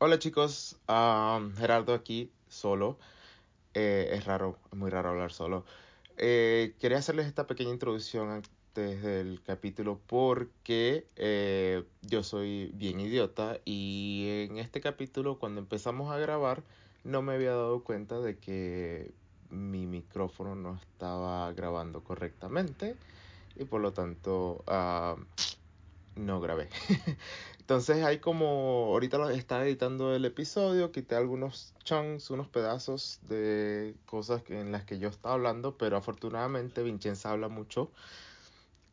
Hola chicos, um, Gerardo aquí solo. Eh, es raro, es muy raro hablar solo. Eh, quería hacerles esta pequeña introducción antes del capítulo porque eh, yo soy bien idiota y en este capítulo cuando empezamos a grabar no me había dado cuenta de que mi micrófono no estaba grabando correctamente y por lo tanto ah, no grabé. Entonces hay como, ahorita lo estaba editando el episodio, quité algunos chunks, unos pedazos de cosas en las que yo estaba hablando, pero afortunadamente Vincenza habla mucho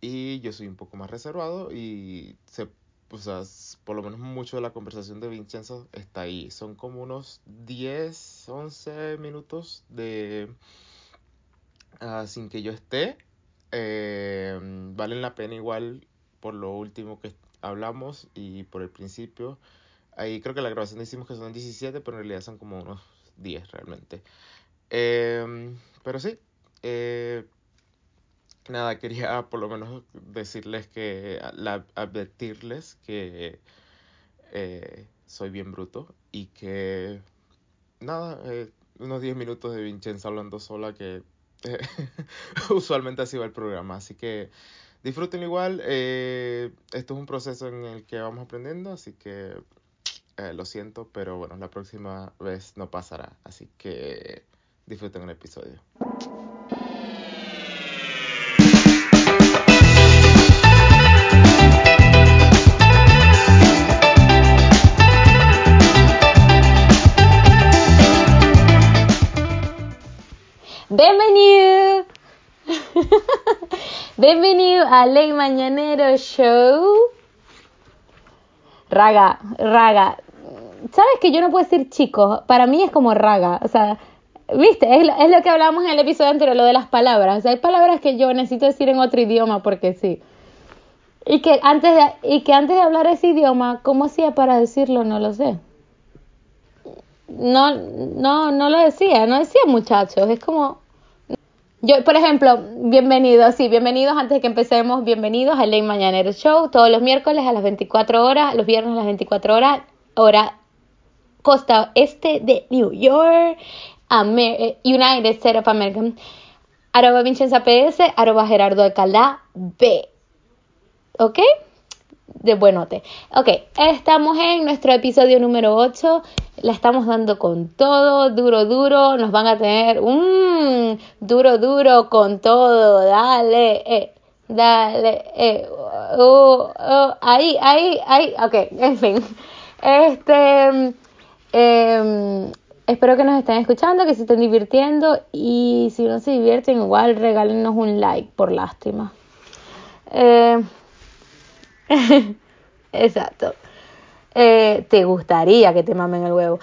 y yo soy un poco más reservado y se, o sea, por lo menos mucho de la conversación de Vincenza está ahí. Son como unos 10, 11 minutos de... Uh, sin que yo esté, eh, valen la pena igual por lo último que hablamos y por el principio. Ahí creo que la grabación decimos que son 17, pero en realidad son como unos 10 realmente. Eh, pero sí, eh, nada, quería por lo menos decirles que, la, advertirles que eh, soy bien bruto y que, nada, eh, unos 10 minutos de Vincenza hablando sola que usualmente así va el programa. Así que disfruten igual. Eh, esto es un proceso en el que vamos aprendiendo, así que eh, lo siento, pero bueno, la próxima vez no pasará. Así que disfruten el episodio. Bienvenido a Ley Mañanero Show. Raga, raga. ¿Sabes que yo no puedo decir chicos? Para mí es como raga. O sea, viste, es, lo que hablábamos en el episodio anterior, lo de las palabras. O sea, hay palabras que yo necesito decir en otro idioma porque sí. Y que antes de, y que antes de hablar ese idioma, ¿cómo hacía para decirlo? No lo sé. No, no, no lo decía, no decía muchachos, es como, yo, por ejemplo, bienvenidos, sí, bienvenidos antes de que empecemos, bienvenidos al Ley Mañanero Show, todos los miércoles a las 24 horas, los viernes a las 24 horas, hora costa este de New York, Amer United States of America, arroba Vincenza PS, arroba Gerardo Alcalá B, ¿ok? De buenote. Ok, estamos en nuestro episodio número 8 la estamos dando con todo, duro, duro, nos van a tener un duro, duro con todo, dale, eh, dale, eh, uh, uh, ahí, ahí, ahí, ok, en fin, este, eh, espero que nos estén escuchando, que se estén divirtiendo. Y si no se divierten igual regálenos un like por lástima. Eh, exacto eh, te gustaría que te mamen el huevo.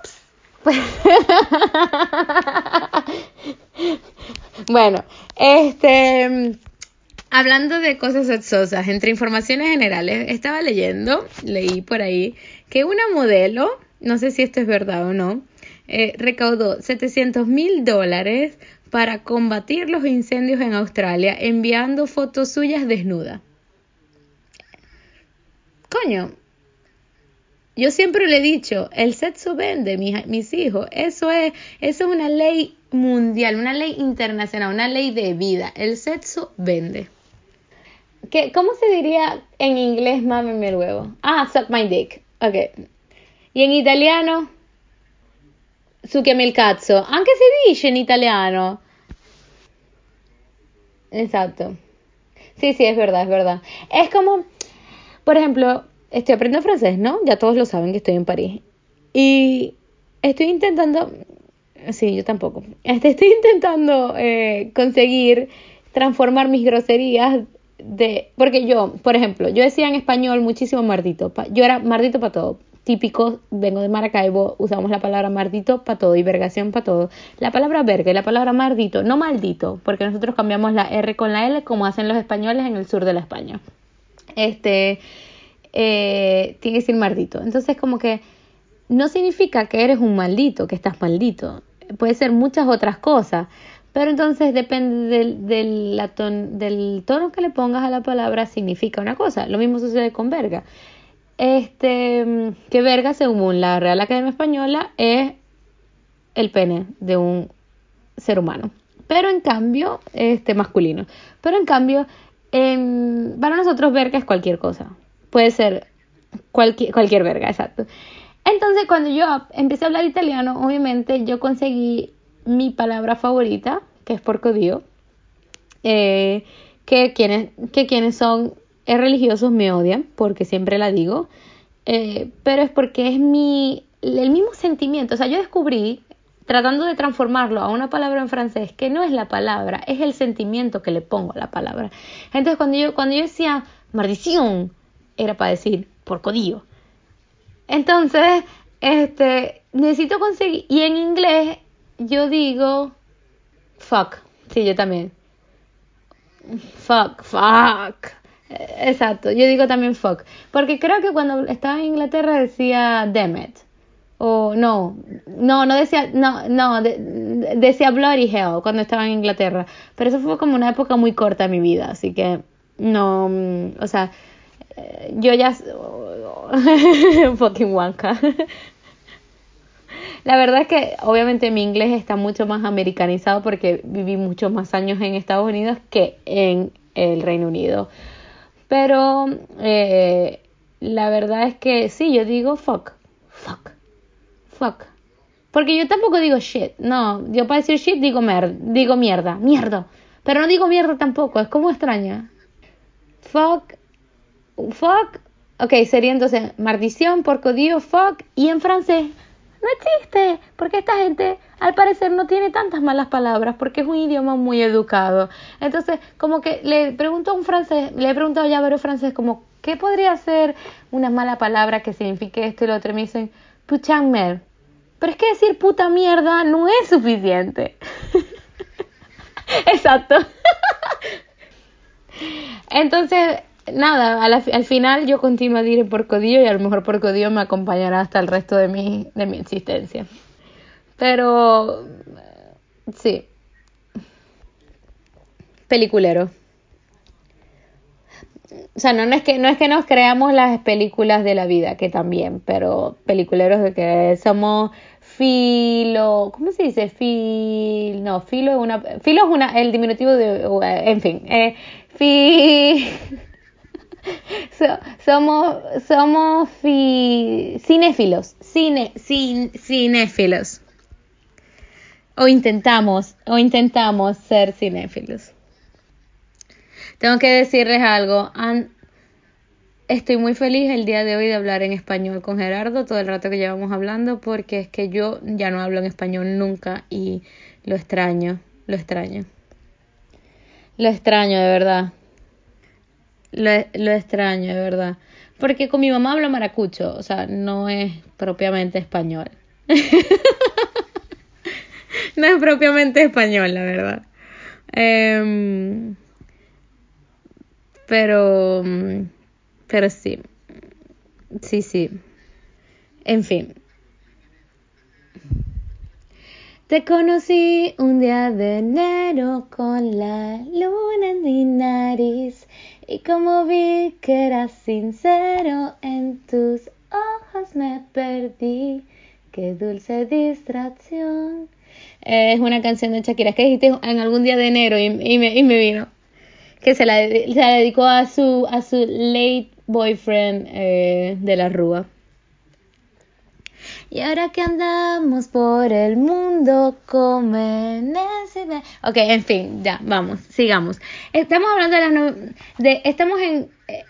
Ups. bueno, este, hablando de cosas sexosas, entre informaciones generales, estaba leyendo, leí por ahí, que una modelo, no sé si esto es verdad o no, eh, recaudó 700 mil dólares para combatir los incendios en Australia enviando fotos suyas desnuda. Coño, yo siempre le he dicho, el sexo vende, mis, hijos. Eso es, eso es una ley mundial, una ley internacional, una ley de vida. El sexo vende. ¿Qué, ¿Cómo se diría en inglés mámeme el huevo? Ah, suck my dick. Ok. Y en italiano, succhiami il cazzo. Anche se dice en italiano. Exacto. Sí, sí, es verdad, es verdad. Es como, por ejemplo, estoy aprendiendo francés, ¿no? Ya todos lo saben que estoy en París. Y estoy intentando, sí, yo tampoco, este, estoy intentando eh, conseguir transformar mis groserías de, porque yo, por ejemplo, yo decía en español muchísimo mardito, yo era mardito para todo, típico, vengo de Maracaibo, usamos la palabra mardito para todo y vergación para todo. La palabra verga y la palabra mardito, no maldito, porque nosotros cambiamos la R con la L como hacen los españoles en el sur de la España. Este, eh, tiene que decir maldito. Entonces como que no significa que eres un maldito, que estás maldito. Puede ser muchas otras cosas. Pero entonces depende del, del, del tono que le pongas a la palabra, significa una cosa. Lo mismo sucede con verga. este, que verga, según la Real Academia Española, es el pene de un ser humano. Pero en cambio, este masculino. Pero en cambio, para nosotros verga es cualquier cosa. Puede ser cualquier, cualquier verga, exacto. Entonces, cuando yo empecé a hablar italiano, obviamente yo conseguí mi palabra favorita, que es porco dio, eh, que, quienes, que quienes son religiosos me odian, porque siempre la digo, eh, pero es porque es mi, el mismo sentimiento. O sea, yo descubrí, tratando de transformarlo a una palabra en francés, que no es la palabra, es el sentimiento que le pongo a la palabra. Entonces, cuando yo, cuando yo decía maldición, era para decir porcodillo. Entonces, este, necesito conseguir, y en inglés yo digo fuck, sí, yo también. Fuck, fuck. Exacto, yo digo también fuck. Porque creo que cuando estaba en Inglaterra decía damn it. O no, no, no decía, no, no, decía bloody hell cuando estaba en Inglaterra. Pero eso fue como una época muy corta de mi vida, así que no, o sea, yo ya fucking wanka. La verdad es que obviamente mi inglés está mucho más americanizado porque viví muchos más años en Estados Unidos que en el Reino Unido. Pero eh, la verdad es que sí, yo digo fuck, fuck, fuck. Porque yo tampoco digo shit, no, yo para decir shit digo, mer digo mierda, mierda. Pero no digo mierda tampoco, es como extraña. Fuck, fuck, ok, sería entonces maldición, porco dio, fuck, y en francés no existe, porque esta gente al parecer no tiene tantas malas palabras, porque es un idioma muy educado. Entonces, como que le pregunto a un francés, le he preguntado ya a varios francés, como, ¿qué podría ser una mala palabra que signifique esto y lo otro? Y me dicen, mer. Pero es que decir puta mierda no es suficiente. Exacto. Entonces, nada, al, final yo continúo a decir porcodillo y a lo mejor porcodillo me acompañará hasta el resto de mi, de mi existencia. Pero, sí. Peliculero. O sea, no, es que, no es que nos creamos las películas de la vida, que también, pero peliculeros de que somos filo, ¿cómo se dice? Fil, no, filo es una, filo es una, el diminutivo de, en fin, eh, fi, somos somos cinéfilos, cine, cinéfilos. O intentamos, o intentamos ser cinéfilos. Tengo que decirles algo. Estoy muy feliz el día de hoy de hablar en español con Gerardo todo el rato que llevamos hablando porque es que yo ya no hablo en español nunca y lo extraño, lo extraño. Lo extraño de verdad. Lo, extraño, de verdad. Porque con mi mamá hablo maracucho, o sea, no es propiamente español. no es propiamente español, la verdad. Em, pero, pero sí. Sí, sí. En fin. Te conocí un día de enero con la luna en mi nariz y como vi que eras sincero, en tus ojos me perdí. Qué dulce distracción. Es una canción de Shakira que dijiste en algún día de enero y, me, y me, vino. Que se la, se la, dedicó a su, a su late boyfriend eh, de la Rúa. Y ahora que andamos por el mundo, comen Ok, en fin, ya, vamos, sigamos. Estamos hablando de las de estamos en eh,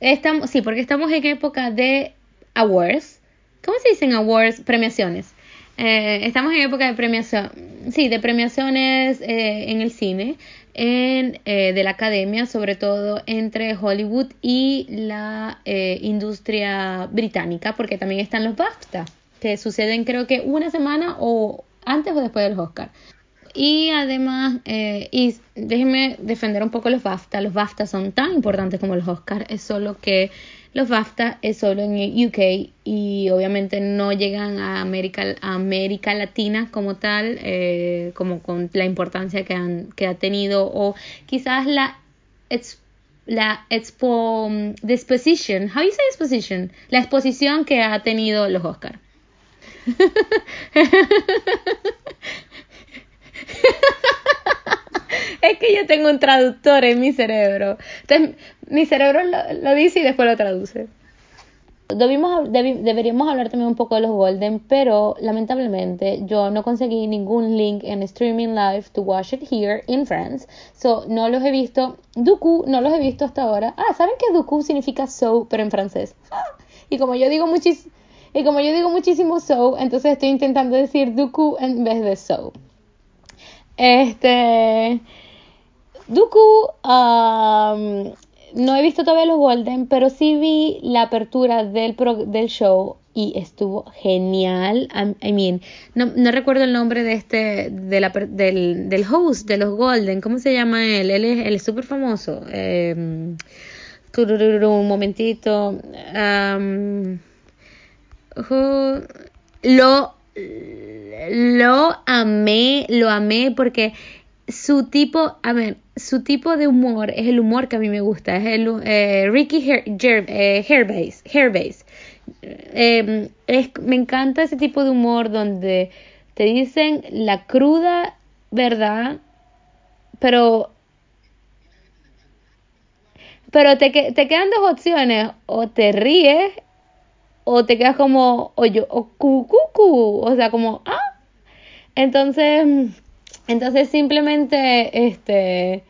estamos sí, porque estamos en época de awards. ¿Cómo se dicen awards? Premiaciones. Eh, estamos en época de premiación, sí, de premiaciones eh, en el cine, en, de la academia, sobre todo entre Hollywood y la industria británica, porque también están los BAFTA que suceden creo que una semana o antes o después del Oscar. Y además, eh, y déjenme defender un poco los BAFTA. Los BAFTA son tan importantes como los Oscars, es solo que los BAFTA es solo en UK y obviamente no llegan a América, América Latina como tal, eh, como con la importancia que, han, que ha tenido o quizás la la expo, exposition, how you say la exposición que ha tenido los Oscar. es que yo tengo un traductor en mi cerebro. Entonces, mi cerebro lo, dice y después lo traduce. Debimos, deberíamos hablar también un poco de los Golden, pero lamentablemente yo no conseguí ningún link en Streaming Live to watch it here in France. So, no los he visto. Duku no los he visto hasta ahora. Ah, ¿saben que Duku significa so, pero en francés? Y como yo digo muchísimo. Y como yo digo muchísimo so, entonces estoy intentando decir Duku en vez de so. Este. Duku. Um, no he visto todavía los Golden, pero sí vi la apertura del, del show y estuvo genial. I, mean, no, no, recuerdo el nombre de este, de la, del, del host de los Golden. ¿Cómo se llama él? Él es, él es súper famoso. Eh, un momentito. Lo, lo amé, lo amé porque su tipo, a ver, su tipo de humor es el humor que a mí me gusta, es el eh, Ricky eh, Hairbase, em, me encanta ese tipo de humor donde te dicen la cruda verdad, pero pero te, te quedan dos opciones, o te ríes o te quedas como o yo o cu, o sea, como ah. Entonces entonces simplemente, este,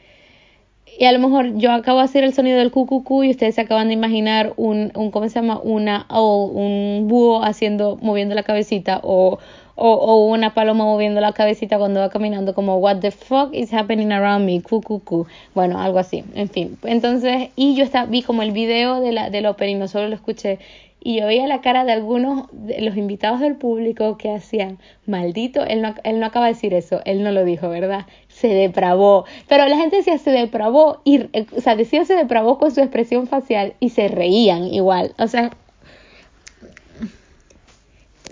y a lo mejor yo acabo de hacer el sonido del cucucú y ustedes se acaban de imaginar un, un ¿cómo se llama? Una, o un búho haciendo, moviendo la cabecita o, o, una paloma moviendo la cabecita cuando va caminando como what the fuck is happening around me, cucucú, bueno, algo así, en fin. Entonces, y yo estaba, vi como el video de la, del opening, no solo lo escuché y yo veía la cara de algunos de los invitados del público que hacían, maldito, él no, él no acaba de decir eso, él no lo dijo, ¿verdad? Se depravó. Pero la gente decía se depravó, y, o sea, decía se depravó con su expresión facial y se reían igual. O sea,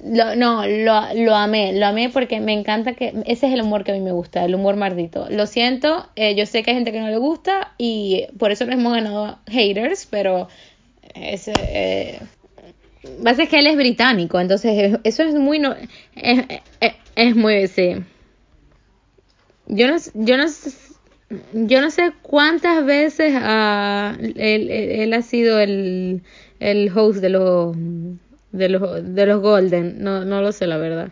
lo, no, lo, lo amé, lo amé porque me encanta que ese es el humor que a mí me gusta, el humor mardito. Lo siento, eh, yo sé que hay gente que no le gusta y por eso no hemos ganado haters, pero ese... Eh, Pasa que él es británico, entonces eso es muy no, es, es, muy sí. Yo no yo no yo no sé cuántas veces uh, él, él, ha sido el, el host de los de los de los Golden, no no lo sé la verdad.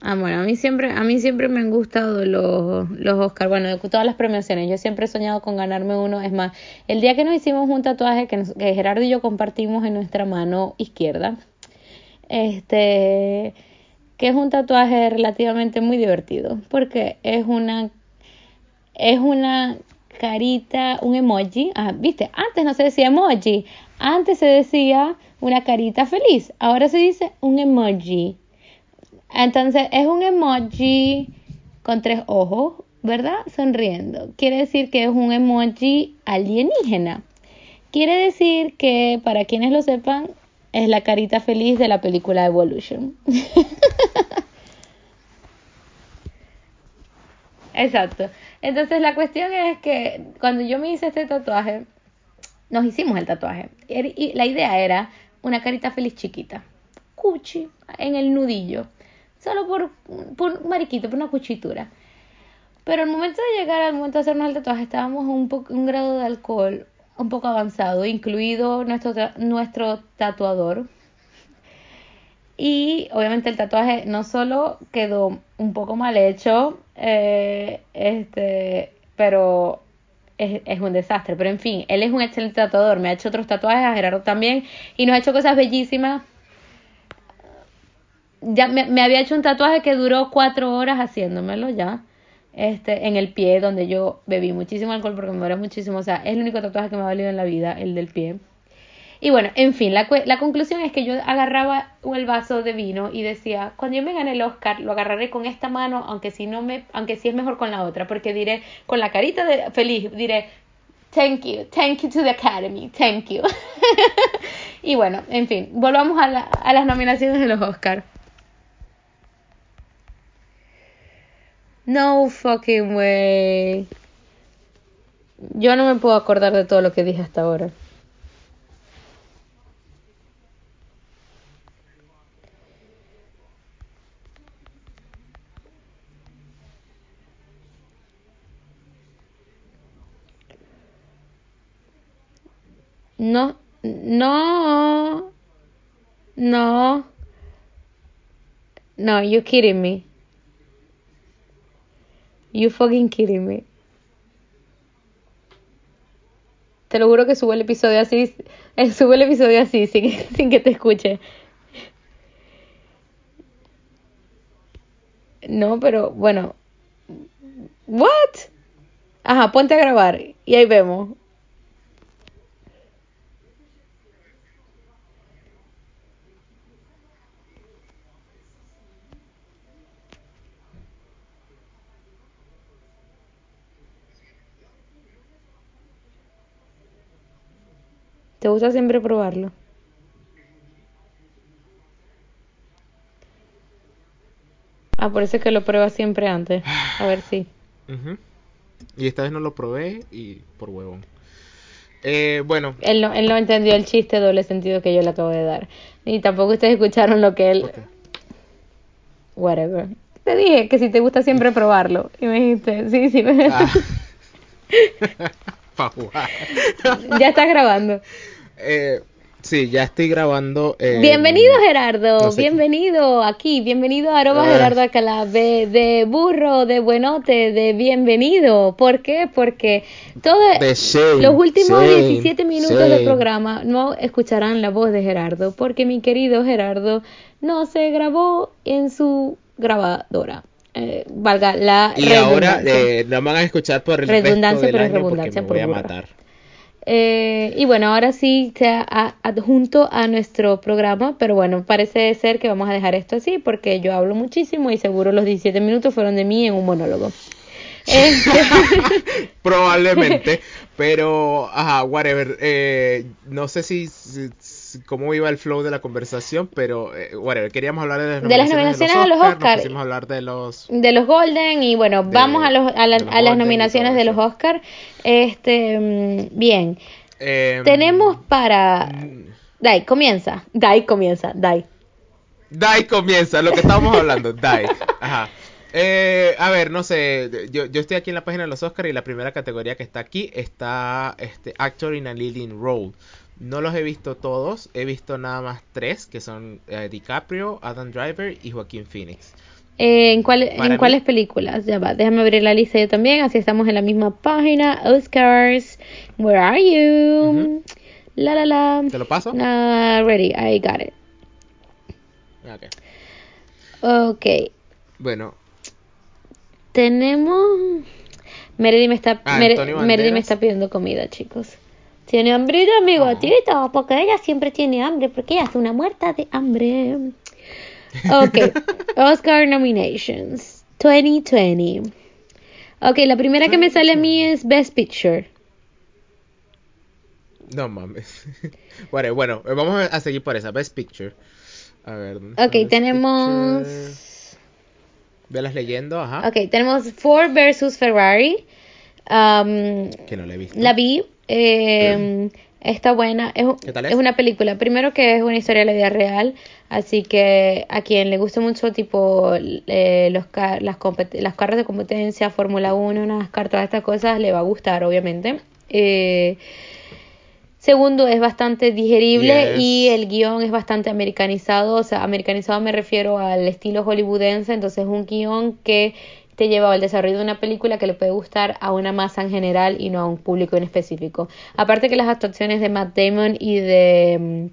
Ah, bueno, a mí siempre, a mí siempre me han gustado los, los Oscar, bueno, de todas las premiaciones, yo siempre he soñado con ganarme uno, es más, el día que nos hicimos un tatuaje que, que Gerardo y yo compartimos en nuestra mano izquierda, este, que es un tatuaje relativamente muy divertido, porque es una, es una carita, un emoji, ah, viste, antes no se decía emoji, antes se decía una carita feliz, ahora se dice un emoji entonces es un emoji con tres ojos, ¿verdad? Sonriendo. Quiere decir que es un emoji alienígena. Quiere decir que, para quienes lo sepan, es la carita feliz de la película Evolution. Exacto. Entonces la cuestión es que cuando yo me hice este tatuaje, nos hicimos el tatuaje. Y la idea era una carita feliz chiquita. Cuchi, en el nudillo solo por, por un mariquito, por una cuchitura. Pero al momento de llegar, al momento de hacernos el tatuaje, estábamos un, poco, un grado de alcohol un poco avanzado, incluido nuestro, nuestro tatuador. Y obviamente el tatuaje no solo quedó un poco mal hecho, eh, este, pero es, es, un desastre. Pero en fin, él es un excelente tatuador, me ha hecho otros tatuajes, a Gerardo también, y nos ha hecho cosas bellísimas ya me, me, había hecho un tatuaje que duró cuatro horas haciéndomelo ya. Este, en el pie, donde yo bebí muchísimo alcohol porque me duele muchísimo. O sea, es el único tatuaje que me ha valido en la vida, el del pie. Y bueno, en fin, la, la conclusión es que yo agarraba el vaso de vino y decía, cuando yo me gane el Oscar, lo agarraré con esta mano, aunque si no me, aunque si es mejor con la otra, porque diré, con la carita de feliz, diré, thank you, thank you to the Academy, thank you. y bueno, en fin, volvamos a, a las nominaciones de los Oscars. No fucking way. Yo no me puedo acordar de todo lo que dije hasta ahora. No, no, no, no, you kidding me. You fucking kidding me. Te lo juro que subo el episodio así, eh, subo el episodio así, sin, sin que te escuche. No, pero bueno. What? Ajá, ponte a grabar y ahí vemos. ¿Te gusta siempre probarlo? Ah, por eso es que lo pruebas siempre antes. A ver si. Ujú. Y esta vez no lo probé y por huevón. Eh, bueno, Él no, él no entendió el chiste doble sentido que yo le acabo de dar. Y tampoco ustedes escucharon lo que él... Whatever. Te dije que si te gusta siempre probarlo. Y me dijiste, sí, sí. me- Ah. Pa' jugar. ya estás grabando. Eh, sí, ya estoy grabando. eh, bienvenido Gerardo, no sé qué. bienvenido aquí, bienvenido a arroba Ah. Gerardo Alcalá, de, de burro, de buenote, de bienvenido. ¿Por qué? Porque todo, De shame, los últimos shame, 17 minutos shame. del programa no escucharán la voz de Gerardo, porque mi querido Gerardo no se grabó en su grabadora. Eh, valga la Y ahora eh, no van a escuchar por el Redundancia, resto del pero año redundancia porque me voy por a burra. matar. Eh, y bueno, ahora sí se ha adjunto a nuestro programa, pero bueno, parece ser que vamos a dejar esto así porque yo hablo muchísimo y seguro los 17 minutos fueron de mí en un monólogo. Este, Probablemente, pero, ajá, whatever. Eh, no sé si, si- si- cómo iba el flow de la conversación, pero, eh, whatever. Queríamos hablar de las De las nominaciones, nominaciones a los Oscar, Oscar. Nos pusimos a hablar de los. de los Golden y bueno, De- vamos a, los, a, la- los a las nominaciones de los. Oscar. Este, mm, bien, eh, tenemos para... mm, Dai, comienza. Dai, comienza. Dai. Dai comienza, lo que estábamos hablando, Dai. Ajá. Eh, a ver, no sé, yo, yo estoy aquí en la página de los Oscars y la primera categoría que está aquí está este Actor in a Leading Role. No los he visto todos, he visto nada más tres, que son eh, DiCaprio, Adam Driver y Joaquín Phoenix. Eh, ¿En, cuál- Para ¿En cuáles películas? Ya va, déjame abrir la lista yo también, así estamos en la misma página. Oscars, where are you? La la la. ¿Te lo paso? Ah, ready, I got it. Ok. Ok, Bueno, tenemos. Meredith me está, Ah, Mere- Antonio Meredith me está pidiendo comida, chicos. Tiene hambrita, mi Oh. gatito, porque ella siempre tiene hambre, porque ella es una muerta de hambre. Ok, Oscar nominations 2020. Ok, la primera que me sale a mí es Best Picture. no mames. Bueno, bueno, eh, vamos a seguir por esa. Best Picture. A ver. ¿dónde está Ok, tenemos. Velas leyendo, ajá. Ok, tenemos Ford versus Ferrari. Um, Que no la he visto. La vi, eh, está buena, es, ¿Qué tal es es? una película, primero que es una historia de la vida real, así que a quien le guste mucho tipo eh, los ca- las, compet- las carros de competencia, Fórmula 1, NASCAR, todas estas cosas, le va a gustar obviamente. Eh, Segundo, es bastante digerible Yes. y el guion es bastante americanizado. O sea, americanizado me refiero al estilo hollywoodense. Entonces, es un guion que te lleva al desarrollo de una película que le puede gustar a una masa en general y no a un público en específico. Aparte que las actuaciones de Matt Damon y de mm,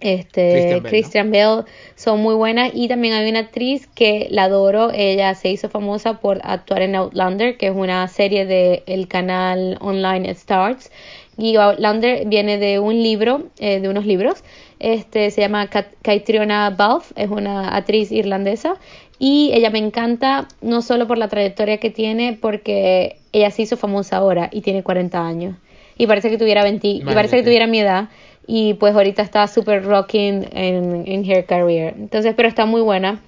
este Christian Bale son muy buenas y también hay una actriz que la adoro, ella se hizo famosa por actuar en Outlander, que es una serie de el canal online Starts y Outlander viene de un libro, eh, de unos libros, este se llama Caitriona Balfe, es una actriz irlandesa y ella me encanta no solo por la trayectoria que tiene, porque ella se hizo famosa ahora y tiene 40 años y parece que tuviera 20 y parece que tuviera mi edad y pues ahorita está súper rocking en, en her career. Entonces, pero está muy buena.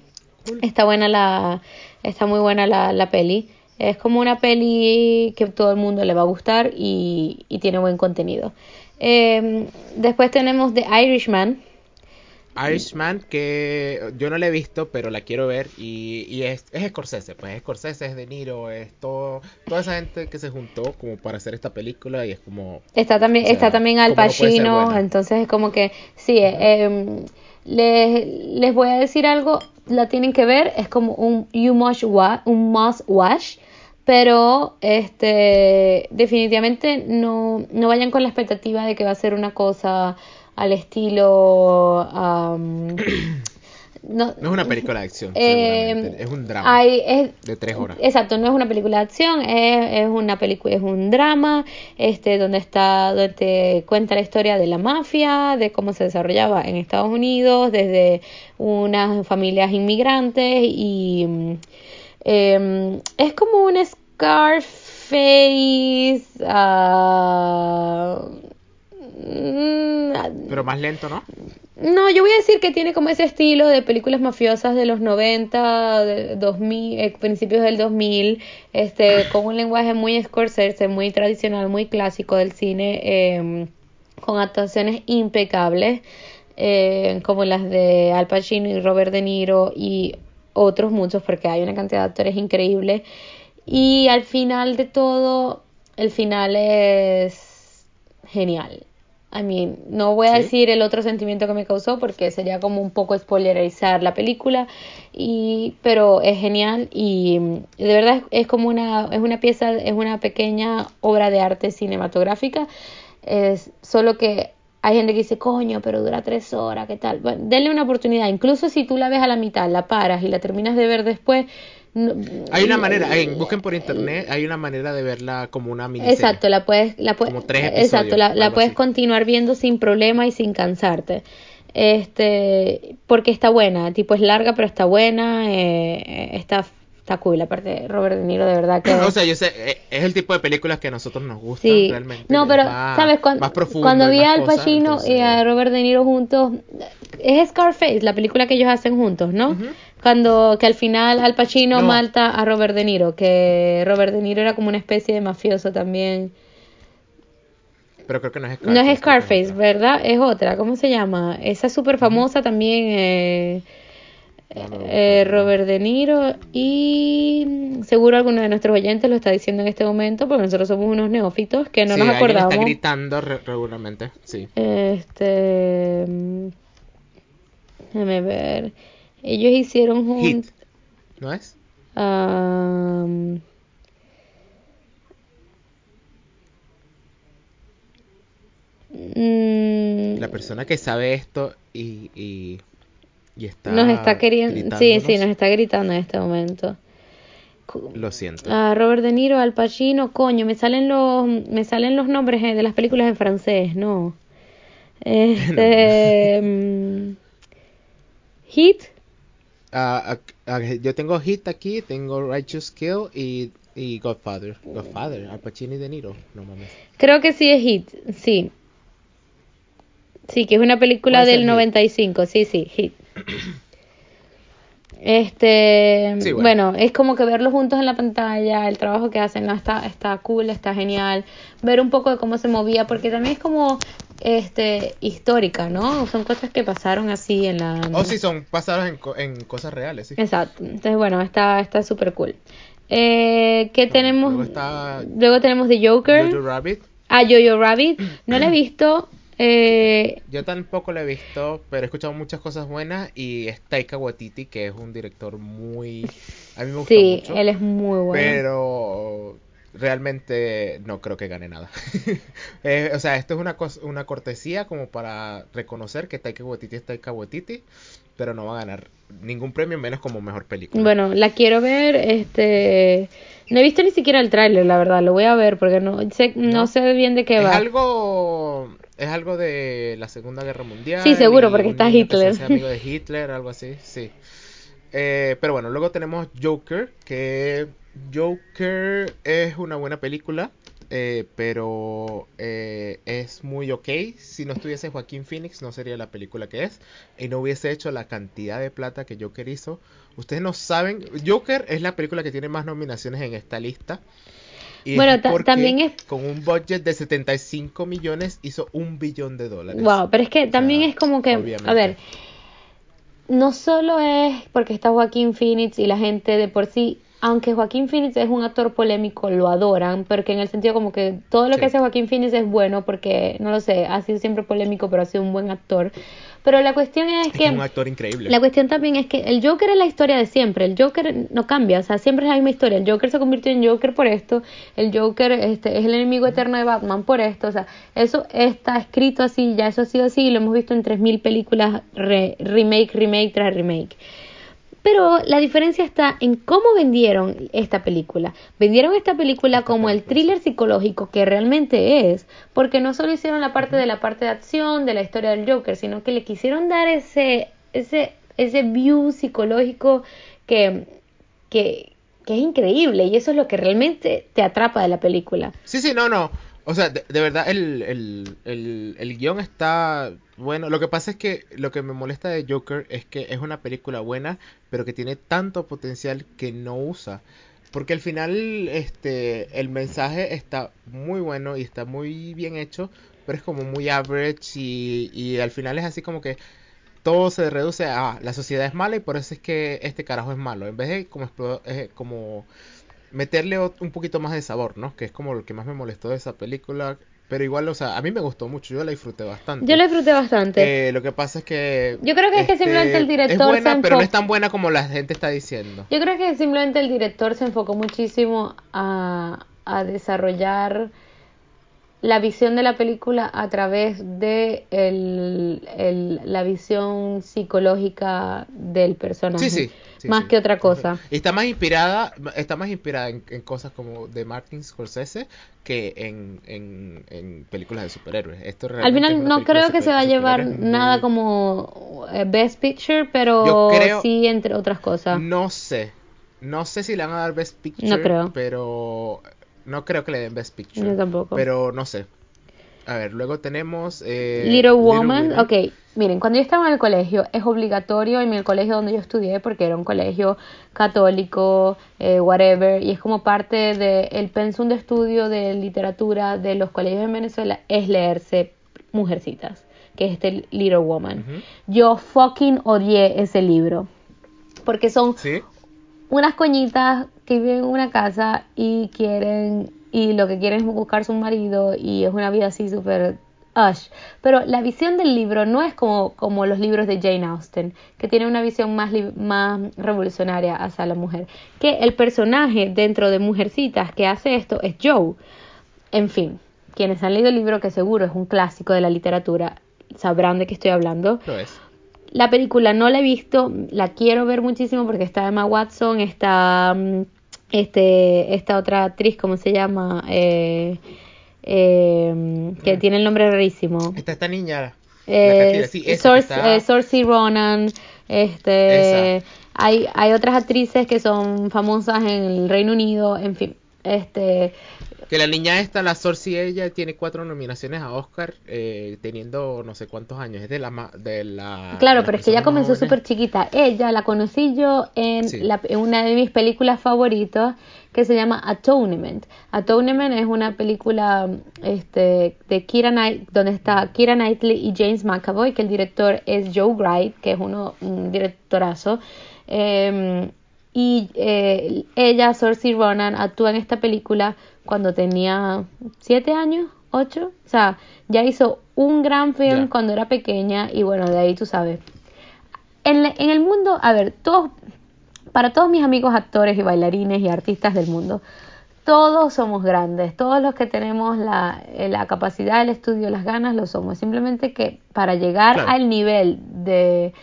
Está buena la está muy buena la, la peli. Es como una peli que todo el mundo le va a gustar y, y tiene buen contenido. Eh, después tenemos The Irishman. Irishman, que yo no la he visto, pero la quiero ver. Y, y es, es Scorsese, pues es Scorsese, es De Niro, es todo, toda esa gente que se juntó como para hacer esta película. Y es como. Está también, o sea, está también Al ¿cómo no puede ser Pacino, entonces es como que, sí, eh, les, les voy a decir algo, la tienen que ver, es como un you must watch, un must watch, pero este definitivamente no, no vayan con la expectativa de que va a ser una cosa al estilo am, no, No es una película de acción, eh. Es un drama hay- es- de tres horas. Exacto, no es una película de acción, es, es una película, es un drama, este, donde está, donde te cuenta la historia de la mafia, de cómo se desarrollaba en Estados Unidos, desde unas familias inmigrantes y em, es como un Scarface, ah, mm, Pero más lento, ¿no? no, yo voy a decir que tiene como ese estilo de películas mafiosas de los 90, de 2000, eh, principios del 2000, este, con un lenguaje muy Scorsese, muy tradicional, muy clásico del cine, eh, con actuaciones impecables, eh, como las de Al Pacino y Robert De Niro y otros muchos, porque hay una cantidad de actores increíbles. Y al final de todo, el final es genial. I mean, no voy a ¿Sí? decir el otro sentimiento que me causó porque sería como un poco spoilerizar la película, y, pero es genial y de verdad es, es como una, es una pieza, es una pequeña obra de arte cinematográfica, es solo que hay gente que dice, coño, pero dura tres horas, ¿qué tal? Bueno, denle una oportunidad, incluso si tú la ves a la mitad, la paras y la terminas de ver después. no- Hay una manera, en- busquen por internet, hay una manera de verla como una miniserie. Exacto, la puedes, la puedes, Como tres episodios, exacto, la, puedes así. continuar viendo sin problema y sin cansarte. Este, porque está buena, tipo es larga pero está buena, eh, está, está cool. Aparte, Robert De Niro de verdad que. O sea, yo sé, eh, es el tipo de películas que a nosotros nos gustan Sí, realmente. no, es pero más- sabes Cuan- más profundo cuando vi a Al cosas, Pacino y a Robert De Niro juntos, es Scarface, la película que ellos hacen juntos, ¿no? Cuando que al final Al Pacino No. malta a Robert De Niro, que Robert De Niro era como una especie de mafioso también. Pero creo que no es No Scarface. es creo que Scarface. ¿verdad? Es otra. ¿Cómo se llama? Esa es súper famosa también. Eh, eh. Robert De Niro. Y seguro alguno de nuestros oyentes lo está diciendo en este momento porque nosotros somos unos neófitos que no Sí, nos acordamos. está gritando re- regularmente, sí. Este. mm, Déjame ver. Ellos hicieron juntos. ¿no es? La persona que sabe esto y, y, y está nos está queriendo. Sí, sí, nos está gritando en este momento. Lo siento. Ah, Robert De Niro, Al Pacino, coño, me salen los, me salen los nombres eh, de las películas en francés, no. Este, mm, Hit, Ah, ah, ah, yo tengo Hit aquí, tengo Righteous Kill y, y Godfather. Godfather, Al Pacino y De Niro. No mames. creo que sí es Hit, sí. Sí, que es una película del Hit. 95, sí, sí, Hit. Este, Sí, bueno. bueno. es como que verlos juntos en la pantalla, el trabajo que hacen, no, está, está cool, está genial. Ver un poco de cómo se movía, porque también es como, este, histórica, ¿no? Son cosas que pasaron así en la... Oh, sí, son basados en, en cosas reales, sí. Exacto. Entonces, bueno, está está súper cool. Eh, ¿Qué tenemos? Luego está Luego tenemos The Joker. Jojo Rabbit. Ah, Jojo Rabbit. No la he visto. Eh, Yo tampoco lo he visto, pero he escuchado muchas cosas buenas y es Taika Waititi, que es un director muy... A mí me gusta sí, mucho, él es muy bueno. pero realmente no creo que gane nada. Eh, o sea, esto es una, cortesía como para reconocer que Taika Waititi es Taika Waititi, pero no va a ganar ningún premio, menos como mejor película. Bueno, la quiero ver. Este, no he visto ni siquiera el tráiler, la verdad. Lo voy a ver porque no sé, no, ¿No? sé bien de qué es va. algo es algo de la Segunda Guerra Mundial. Sí, seguro, y porque está Hitler. hace amigo de Hitler, algo así, sí. Eh, pero bueno, luego tenemos Joker, que Joker es una buena película. eh, pero eh, es muy ok. Si no estuviese Joaquín Phoenix, no sería la película que es. Y no hubiese hecho la cantidad de plata que Joker hizo. Ustedes no saben, Joker es la película que tiene más nominaciones en esta lista. Y Bueno, también es- Con un budget de 75 millones hizo un billón de dólares. Wow, pero es que también sea, es como que, obviamente. a ver, no solo es porque está Joaquín Phoenix y la gente de por sí, aunque Joaquín Phoenix es un actor polémico, lo adoran, porque en el sentido como que todo lo Sí. que hace Joaquín Phoenix es bueno, porque, no lo sé, ha sido siempre polémico, pero ha sido un buen actor. Pero la cuestión es es que que... es un actor increíble. La cuestión también es que el Joker es la historia de siempre, el Joker no cambia, o sea, siempre es la misma historia, el Joker se convirtió en Joker por esto, el Joker este, es el enemigo eterno de Batman por esto, o sea, eso está escrito así, ya eso ha sido así, y lo hemos visto en 3.000 películas, re- remake, remake tras remake. Pero la diferencia está en cómo vendieron esta película. Vendieron esta película como el thriller psicológico que realmente es, porque no solo hicieron la parte de la parte de acción, de la historia del Joker, sino que le quisieron dar ese ese ese view psicológico que que que es increíble y eso es lo que realmente te atrapa de la película. Sí, sí, no, no. O sea, de, verdad, el, el, el, el guion está bueno. Lo que pasa es que lo que me molesta de Joker es que es una película buena, pero que tiene tanto potencial que no usa. Porque al final, este, el mensaje está muy bueno y está muy bien hecho, pero es como muy average y, y al final es así como que todo se reduce a la sociedad es mala y por eso es que este carajo es malo. En vez de como, eh, como meterle un poquito más de sabor, ¿no? Que es como lo que más me molestó de esa película. Pero igual, o sea, a mí me gustó mucho, yo la disfruté bastante. Yo la disfruté bastante. Eh, lo que pasa es que... Yo creo que es que simplemente el director Es buena, se pero no es tan buena como la gente está diciendo. Yo creo que simplemente el director se enfocó muchísimo a, a desarrollar la visión de la película a través de el, el- la visión psicológica del personaje, Sí, sí. sí, más que otra cosa. Y está más inspirada, está más inspirada en, en cosas como de Martin Scorsese que en, en, en películas de superhéroes. Esto Al final no creo que se va a llevar nada como eh, Best Picture, pero creo- sí entre otras cosas. No sé. No sé si le van a dar Best Picture. No creo. Pero no creo que le den Best Picture. Yo tampoco. Pero no sé. A ver, luego tenemos... eh, Little Woman, Women. ok, miren, cuando yo estaba en el colegio es obligatorio en el colegio donde yo estudié porque era un colegio católico, eh, whatever, y es como parte del pensum de estudio de literatura de los colegios en Venezuela es leerse Mujercitas, que es este Little Woman. Yo fucking odié ese libro porque son Sí. unas coñitas que viven en una casa y quieren y lo que quieren es buscarse un marido y es una vida así súper ush. Pero la visión del libro no es como, como los libros de Jane Austen, que tiene una visión más, más revolucionaria hacia la mujer. Que el personaje dentro de Mujercitas que hace esto es Joe. En fin, quienes han leído el libro, que seguro es un clásico de la literatura, sabrán de qué estoy hablando. Lo es. La película no la he visto, la quiero ver muchísimo porque está Emma Watson, está mm, este, esta otra actriz, ¿cómo se llama? Eh, eh, que tiene el nombre rarísimo. Está esta niña. Eh, sí, está- eh, Ronan, este, Esa. hay, hay otras actrices que son famosas en el Reino Unido, en fin, este, Que la niña esta, la Sorcy, ella tiene cuatro nominaciones a Oscar, eh, teniendo no sé cuántos años. Es de la... De la Claro, de pero es que ella comenzó súper chiquita. Ella la conocí yo en, Sí. la- en una de mis películas favoritas que se llama Atonement. Atonement es una película este, de Kira Knight, donde está Kira Knightley y James McAvoy, que el director es Joe Wright, que es uno, un directorazo. Eh, y eh, ella, Saoirse Ronan, actúa en esta película cuando tenía siete años, ocho. O sea, ya hizo un gran film cuando era pequeña y bueno, de ahí tú sabes. En, la- en el mundo, a ver, todos, para todos mis amigos actores y bailarines y artistas del mundo, todos somos grandes, todos los que tenemos la, eh, la capacidad, el estudio, las ganas, lo somos. Simplemente que para llegar Claro. al nivel de,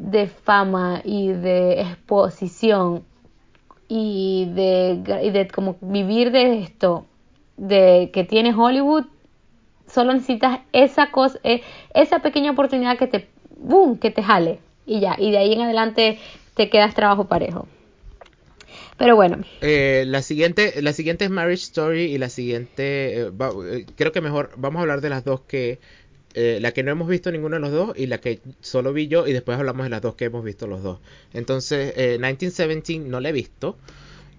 de fama y de exposición y de, y de como vivir de esto de que tiene Hollywood, solo necesitas esa cosa, eh, esa pequeña oportunidad que te, boom, que te jale y ya, y de ahí en adelante te quedas trabajo parejo. Pero bueno. Eh, la siguiente, la siguiente es Marriage Story y la siguiente, eh, creo que mejor vamos a hablar de las dos que, eh, la que no hemos visto ninguno de los dos y la que solo vi yo y después hablamos de las dos que hemos visto los dos. Entonces, eh, 1917 no la he visto,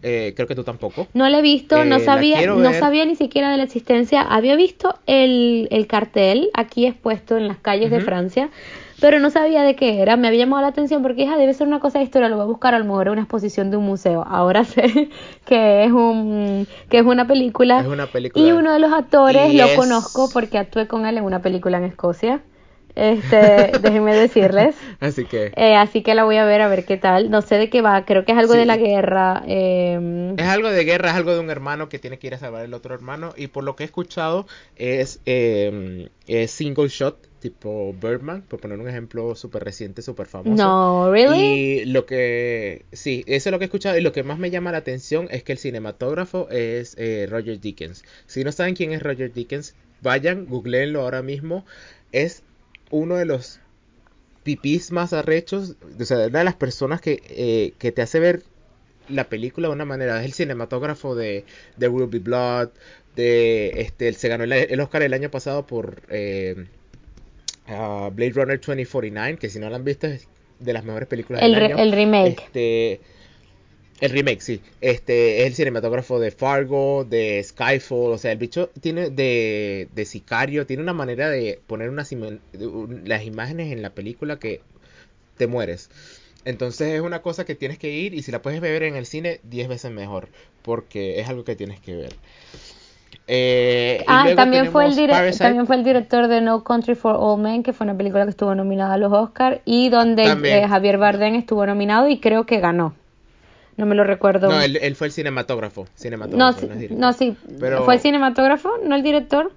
eh, creo que tú tampoco. No la he visto, Eh, no la sabía, no sabía ni siquiera de la existencia. Había visto el, el cartel aquí expuesto en las calles de. Francia, pero no sabía de qué era. Me había llamado la atención porque hija, debe ser una cosa de historia, lo voy a buscar a lo mejor en una exposición de un museo. Ahora sé que es un que es una película Es una película. y uno de los actores Y lo es- conozco porque actué con él en una película en Escocia. Este, déjenme decirles. Así que Eh, así que la voy a ver a ver qué tal. No sé de qué va, creo que es algo Sí. de la guerra. eh, es algo de guerra, es algo de un hermano que tiene que ir a salvar al otro hermano y por lo que he escuchado es, eh, es single shot, tipo Birdman, por poner un ejemplo súper reciente, súper famoso. No, really? Y lo que, sí, eso es lo que he escuchado y lo que más me llama la atención es que el cinematógrafo es eh, Roger Dickens. Si no saben quién es Roger Dickens, vayan, googleenlo ahora mismo. Es uno de los pipís más arrechos, o sea, una de las personas que, eh, que te hace ver la película de una manera. Es el cinematógrafo de, de Will Be Blood, de, este, él se ganó el, el Oscar el año pasado por eh, Blade Runner 2049, que si no la han visto es de las mejores películas El, del año. el remake. Este, el remake, sí. Este es el cinematógrafo de Fargo, de Skyfall. O sea, el bicho tiene de, de Sicario, tiene una manera de poner unas las imágenes en la película que te mueres. Entonces es una cosa que tienes que ir y si la puedes ver en el cine, 10 veces mejor, porque es algo que tienes que ver. Eh, Ah, también fue, el Parasite. también fue el director de No Country for Old Men, que fue una película que estuvo nominada a los Oscars y donde eh, Javier Bardem estuvo nominado y creo que ganó. No me lo recuerdo. No, él, él fue el cinematógrafo. no, cinematógrafo no director. no, sí. Pero- ¿Fue el cinematógrafo, no el director?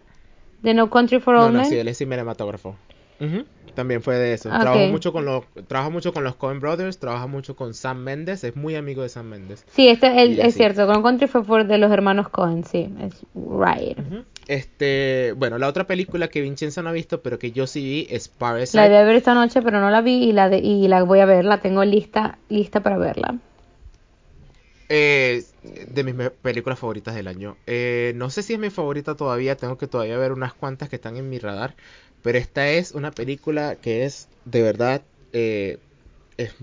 De No Country for No, Old no, Men. sí, él es cinematógrafo. También fue de eso. Ok. Trabaja mucho con los, trabaja mucho con los Coen Brothers, trabaja mucho con Sam Mendes, es muy amigo de Sam Mendes. Sí, este el- es cierto. No Country fue por de los hermanos Cohen, sí. Es right. Este, bueno, la otra película que Vincenzo no ha visto, pero que yo sí vi es Parasite. La debí ver esta noche, pero no la vi y la de, y la voy a ver. La tengo lista lista para verla. Eh, de mis películas favoritas del año. Eh, no sé si es mi favorita todavía, tengo que todavía ver unas cuantas que están en mi radar, pero esta es una película que es de verdad, eh, es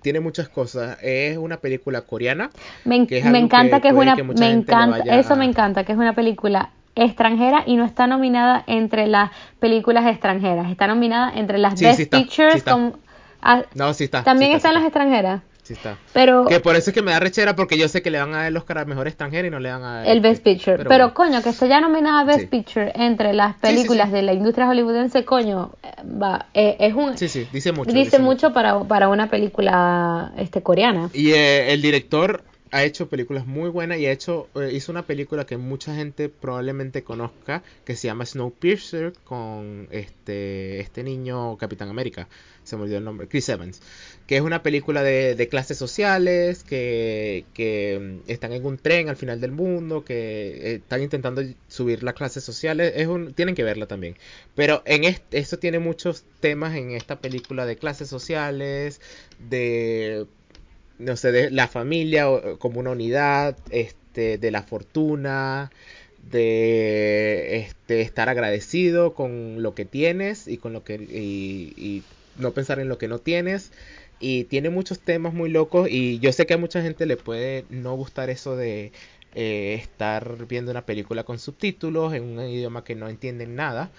tiene muchas cosas. Es una película coreana. Me, Que encanta que que, es una que me encanta eso me encanta que es una película extranjera y no está nominada entre las películas extranjeras está nominada entre las Sí, Best sí está, Pictures sí está. con- ah, No, sí está. también están las extranjeras Sí está. pero Que por eso es que me da rechera porque yo sé que le van a dar el Oscar a mejor extranjero y no le dan a el Best. Picture pero, bueno. coño que esté ya nominada Best Sí. Picture entre las sí, películas sí. de la industria hollywoodense coño eh, va eh, es un Sí, sí, dice mucho. dice mucho para, para una película este coreana Y eh, el director ha hecho películas muy buenas y ha hecho eh, hizo una película que mucha gente probablemente conozca que se llama Snowpiercer con este este niño Capitán América. Se me olvidó el nombre. Chris Evans. Que es una película de, de clases sociales que, que mm, están en un tren al final del mundo que eh, están intentando subir las clases sociales. Es un tienen que verla también. Pero en este, esto tiene muchos temas en esta película de clases sociales de no sé, de la familia como una unidad, este, de la fortuna, de este, estar agradecido con lo que tienes y con lo que y no pensar en lo que no tienes y tiene muchos temas muy locos y yo sé que a mucha gente le puede no gustar eso de eh, estar viendo una película con subtítulos en un idioma que no entienden nada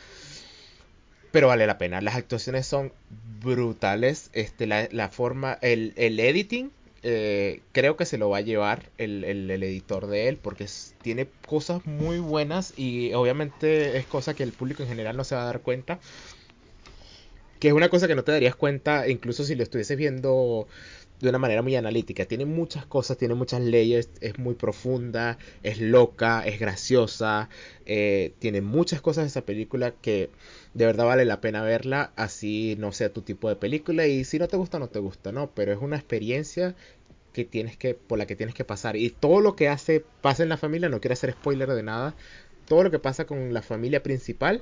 pero vale la pena. Las actuaciones son brutales. Este, la, la forma, el, el editing, eh, creo que se lo va a llevar el, el- el editor de él, porque tiene cosas muy buenas y obviamente es cosa que el público en general no se va a dar cuenta. Que es una cosa que no te darías cuenta, incluso si lo estuvieses viendo de una manera muy analítica. Tiene muchas cosas, tiene muchas leyes, es muy profunda, es loca, es graciosa, eh, tiene muchas cosas de esa película que de verdad vale la pena verla, así no sea tu tipo de película y si no te gusta no te gusta, ¿no? Pero es una experiencia que tienes que por la que tienes que pasar y todo lo que hace pasa en la familia, no quiero hacer spoiler de nada, todo lo que pasa con la familia principal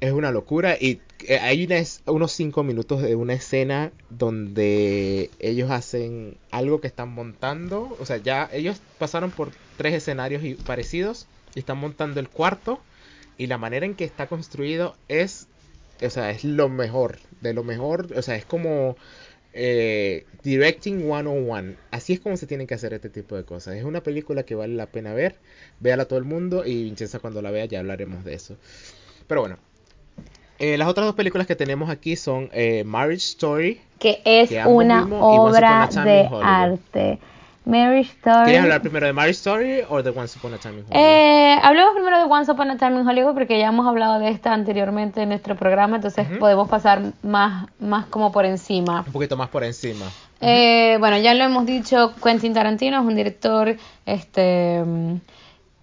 es una locura y eh, hay una unos cinco minutos de una escena donde ellos hacen algo que están montando, o sea, ya ellos pasaron por tres escenarios parecidos y están montando el cuarto y la manera en que está construido es, o sea, es lo mejor, de lo mejor, o sea, es como eh, Directing 101, así es como se tienen que hacer este tipo de cosas. Es una película que vale la pena ver, véala todo el mundo y Vincenza cuando la vea ya hablaremos de eso. Pero bueno, eh, las otras dos películas que tenemos aquí son eh, Marriage Story. Que es Que una vimos obra de arte. Mary Story. ¿Quieres hablar primero de Marriage Story o de Once Upon a Time in Hollywood? Eh, hablemos primero de Once Upon a Time in Hollywood porque ya hemos hablado de esta anteriormente en nuestro programa, entonces podemos pasar más, más como por encima. Un poquito más por encima. Eh, bueno, ya lo hemos dicho, Quentin Tarantino es un director este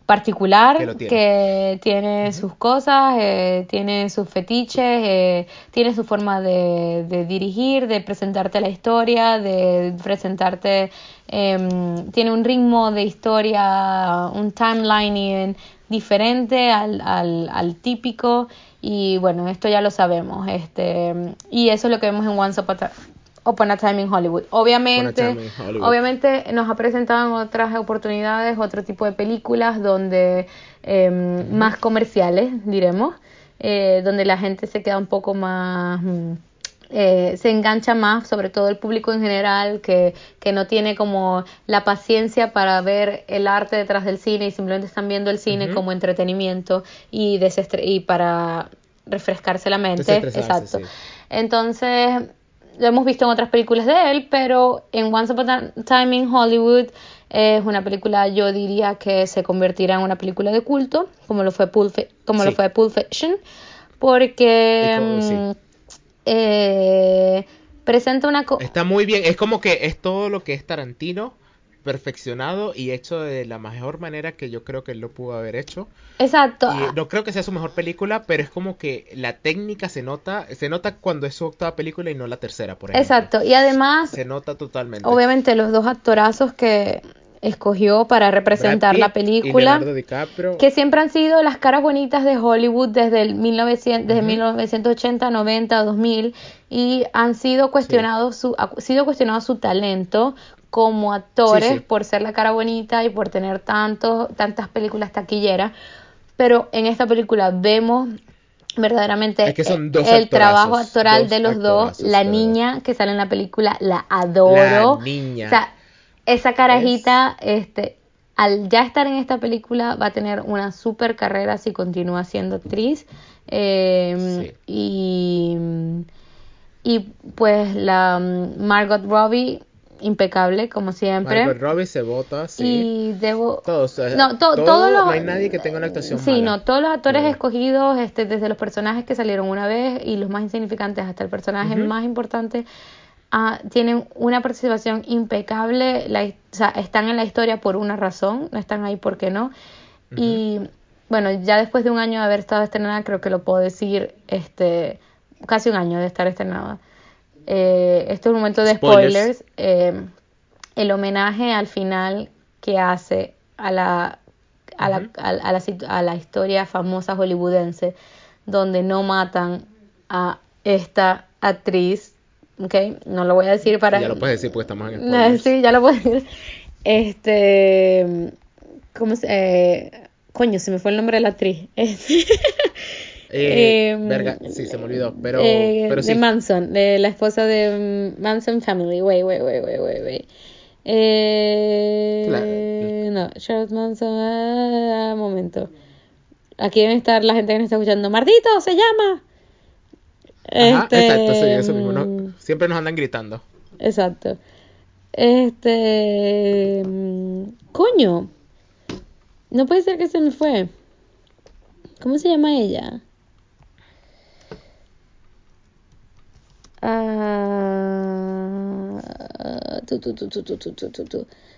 particular Que tiene. que tiene sus cosas, eh, tiene sus fetiches, eh, tiene su forma de, de dirigir, de presentarte la historia, de presentarte, em, tiene un ritmo de historia, un timelining diferente al, al, al típico y bueno, esto ya lo sabemos, este y eso es lo que vemos en Once Upon a, Upon a Time in Hollywood. Obviamente, Time in Hollywood. obviamente nos ha presentado en otras oportunidades otro tipo de películas donde eh, más comerciales, diremos, eh, donde la gente se queda un poco más mm, eh, se engancha más, sobre todo el público en general, que, que no tiene como la paciencia para ver el arte detrás del cine y simplemente están viendo el cine como entretenimiento y, y para refrescarse la mente. Exacto. sí. Entonces, lo hemos visto en otras películas de él, pero en Once Upon a Time in Hollywood es una película, yo diría que se convertirá en una película de culto, como lo fue Pulp, como lo fue Pulp Fiction, porque Y como- sí. mm, eh, presenta una... co- Está muy bien, es como que es todo lo que es Tarantino perfeccionado y hecho de la mejor manera que yo creo que él lo pudo haber hecho. Exacto. Y no creo que sea su mejor película, pero es como que la técnica se nota, se nota cuando es su octava película y no la tercera, por ejemplo. Exacto. Y además, Se nota totalmente. obviamente, los dos actorazos que escogió para representar la película. Que siempre han sido las caras bonitas de Hollywood desde el 1900, desde Ujú. 1980, 90, 2000 y han sido cuestionados su ha sido cuestionado su talento como actores Sí, sí. por ser la cara bonita y por tener tantos tantas películas taquilleras, pero en esta película vemos verdaderamente Es que son dos el trabajo actoral dos de los dos, la niña que sale en la película la adoro. La niña. O sea, esa carajita, este, al ya estar en esta película, va a tener una super carrera si continúa siendo actriz. Eh, y, y pues la mm, Margot Robbie, impecable, como siempre. Margot Robbie se vota, sí. Y debo. Todos, no, to- todo- todos los- no hay nadie que tenga una actuación Sí, mala. no, todos los actores No. escogidos, este, desde los personajes que salieron una vez y los más insignificantes hasta el personaje más importante, ah, tienen una participación impecable, la, o sea, están en la historia por una razón, no están ahí porque no. Y bueno, ya después de un año de haber estado estrenada, creo que lo puedo decir, este, casi un año de estar estrenada. Eh, esto es un momento de Spoilers. spoilers. eh, el homenaje al final que hace a la, a la, a, a la, a la historia famosa hollywoodense, donde no matan a esta actriz, ¿ok? No lo voy a decir para... Ya lo puedes decir porque estamos en spoilers. sí, ya lo puedo decir. Este. ¿Cómo se.? Eh, coño, se me fue el nombre de la actriz. Eh, Em, verga, sí, se me olvidó, pero, eh, pero de sí. Manson, de la esposa de Manson Family. Wait, wait, wait, wait, wait, wait. Eh. No, Charles Manson. Ah, momento. Aquí deben estar la gente que nos está escuchando. ¡Mardito! ¡Se llama! Ajá, Este, exacto, sí, eso mismo. ¿no? mm, Siempre nos andan gritando. Exacto. Este. mm, Coño. No puede ser que se me fue. ¿Cómo se llama ella?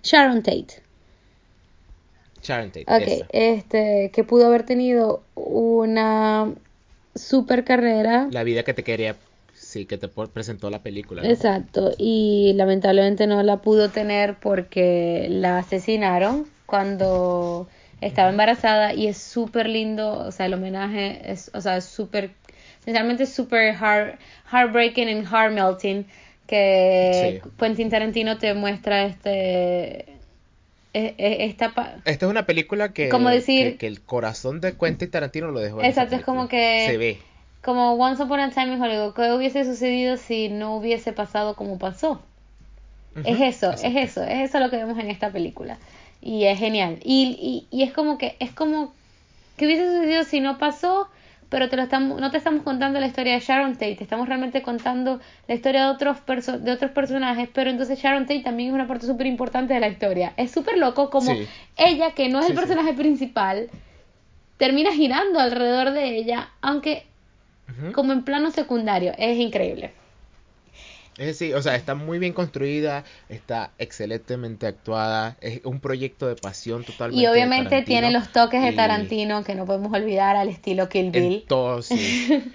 Sharon Tate. Sharon Tate. Ok, este, que pudo haber tenido una super carrera. La vida que te quería, sí, que te presentó la película. Exacto, y lamentablemente no la pudo tener porque la asesinaron cuando estaba embarazada y es súper lindo, o sea, el homenaje es, o sea, es súper Sinceramente, super heart, heartbreaking and heart melting. Que Sí. Quentin Tarantino te muestra este. e- e- Esta. Esta es una película que, Como decir- que, que el corazón de Quentin Tarantino lo dejó en Exacto, es como que- Se ve. Como Once Upon a Time in Hollywood. ¿Qué hubiese sucedido si no hubiese pasado como pasó? Es eso, exacto. es eso, es eso lo que vemos en esta película. Y es genial. Y, y, y es como que, es como que hubiese sucedido si no pasó, pero te lo estamos, no te estamos contando la historia de Sharon Tate, te estamos realmente contando la historia de otros, perso- de otros personajes, pero entonces Sharon Tate también es una parte súper importante de la historia. Es súper loco como Sí. ella, que no es Sí, el sí. personaje principal, termina girando alrededor de ella, aunque como en plano secundario. Es increíble. Es decir, o sea, está muy bien construida, está excelentemente actuada, es un proyecto de pasión totalmente. Y obviamente tiene los toques de Tarantino que no podemos olvidar al estilo Kill Bill. sí.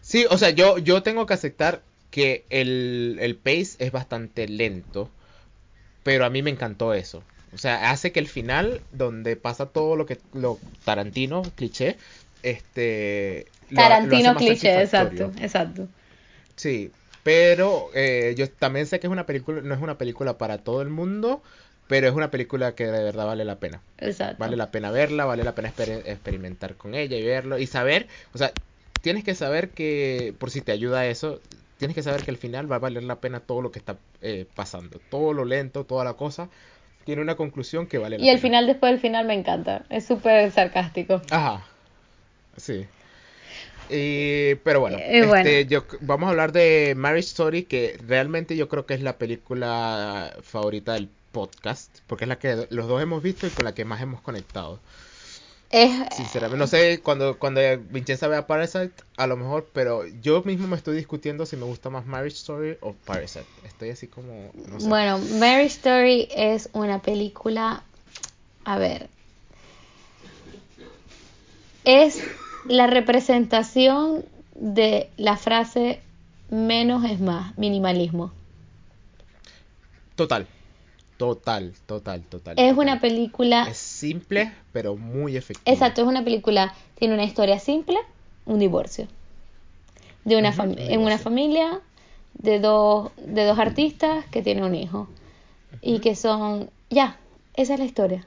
Sí, o sea, yo, yo tengo que aceptar que el, el pace es bastante lento, pero a mí me encantó eso. O sea, hace que el final, donde pasa todo lo que lo Tarantino, cliché, este... lo- lo hace Tarantino cliché, exacto, exacto. Sí, pero eh, yo también sé que es una película, no es una película para todo el mundo, pero es una película que de verdad vale la pena. Exacto. Vale la pena verla, vale la pena exper- experimentar con ella y verlo y saber, o sea, tienes que saber que, por si te ayuda eso, tienes que saber que al final va a valer la pena todo lo que está eh, pasando, todo lo lento, toda la cosa, tiene una conclusión que vale la Y el pena. final después del final me encanta. Es súper sarcástico. Ajá, sí. Y, pero bueno, Eh, bueno. este, yo, vamos a hablar de Marriage Story, que realmente yo creo que es la película favorita del podcast, porque es la que los dos hemos visto y con la que más hemos conectado. Es, Sinceramente, no sé, cuando, cuando Vincenza vea Parasite, a lo mejor, pero yo mismo me estoy discutiendo si me gusta más Marriage Story o Parasite. Estoy así como, no sé. Bueno, Mary Story es una película. A ver. Es la representación de la frase menos es más, minimalismo. Total, total, total, total. Es total. una película. Es simple, pero muy efectiva. Exacto, es una película. Tiene una historia simple, un divorcio. De una en una familia de dos, de dos artistas que tienen un hijo. Y que son. Ya, esa es la historia.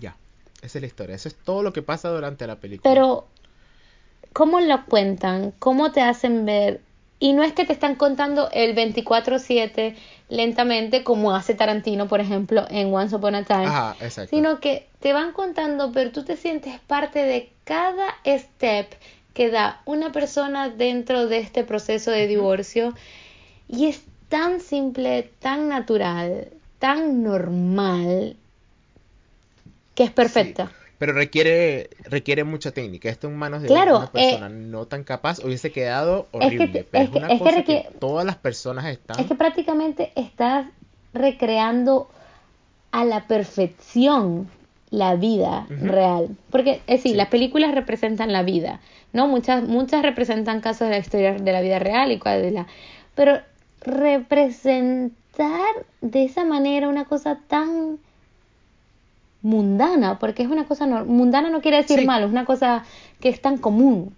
Ya, esa es la historia. Eso es todo lo que pasa durante la película. Pero, ¿cómo lo cuentan? ¿Cómo te hacen ver? Y no es que te están contando el 24-7 lentamente, como hace Tarantino, por ejemplo, en Once Upon a Time, Ajá, exacto. sino que te van contando, pero tú te sientes parte de cada step que da una persona dentro de este proceso de divorcio. Y es tan simple, tan natural, tan normal, que es perfecta. Sí, pero requiere, requiere mucha técnica. Esto en manos de Claro, una persona no tan capaz hubiese quedado es que horrible. pero es es, que- una es que cosa que, requiere- todas las personas están. Es que prácticamente estás recreando a la perfección la vida real. Porque, es decir, Sí. las películas representan la vida, ¿no? Muchas, muchas representan casos de la historia de la vida real y cuál de la... Pero representar de esa manera una cosa tan mundana, porque es una cosa... no- mundana no quiere decir Sí. malo, es una cosa que es tan común.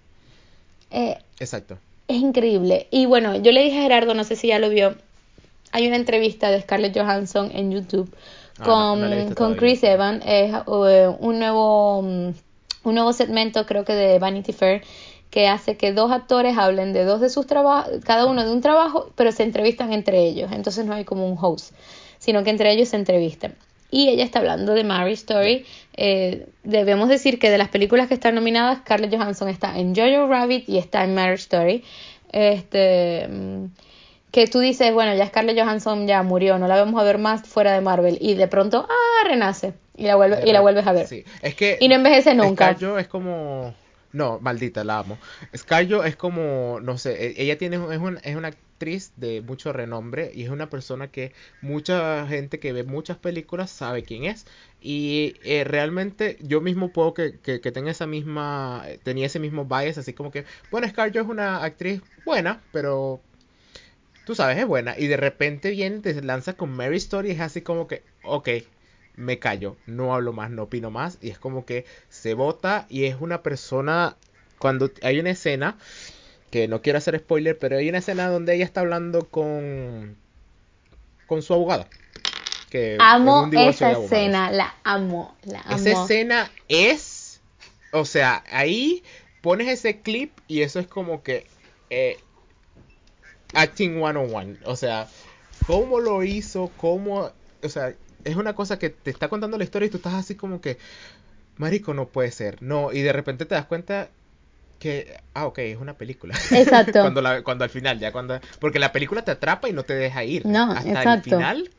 Eh, Exacto. es increíble. Y bueno, yo le dije a Gerardo, no sé si ya lo vio, hay una entrevista de Scarlett Johansson en YouTube Ah, con, no, no con. Chris Evans. Es eh, un nuevo mm, un nuevo segmento, creo que de Vanity Fair, que hace que dos actores hablen de dos de sus trabajos, cada uno de un trabajo, pero se entrevistan entre ellos. Entonces no hay como un host, sino que entre ellos se entrevistan. Y ella está hablando de Mary Story. Eh, debemos decir que de las películas que están nominadas, Scarlett Johansson está en Jojo Rabbit y está en Mary Story. Este, mm, que tú dices, bueno, ya Scarlett Johansson ya murió, no la vamos a ver más fuera de Marvel. Y de pronto, ah, renace. Y la, vuelve, y la vuelves a ver. Sí, es que Y no envejece nunca. Es como no, maldita, la amo. Scarjo es como, no sé, e- ella tiene es, un- es una actriz de mucho renombre y es una persona que mucha gente que ve muchas películas sabe quién es y eh, realmente yo mismo puedo que, que, que tenga esa misma tenía ese mismo bias así como que bueno Scarjo es una actriz buena pero tú sabes es buena y de repente viene te lanza con Mary Story y es así como que ok me callo, no hablo más, no opino más, y es como que se vota y es una persona, cuando hay una escena que no quiero hacer spoiler, pero hay una escena donde ella está hablando con, con su abogada. Que Amo esa escena, la amo, la amo. Esa escena es, o sea, ahí pones ese clip y eso es como que eh, acting 101. O sea, cómo lo hizo, cómo, o sea, es una cosa que te está contando la historia y tú estás así como que, marico, no puede ser, no, y de repente te das cuenta que, ah, ok, es una película. Exacto. cuando, la- cuando al final, ya cuando, porque la película te atrapa y no te deja ir. No, Hasta el final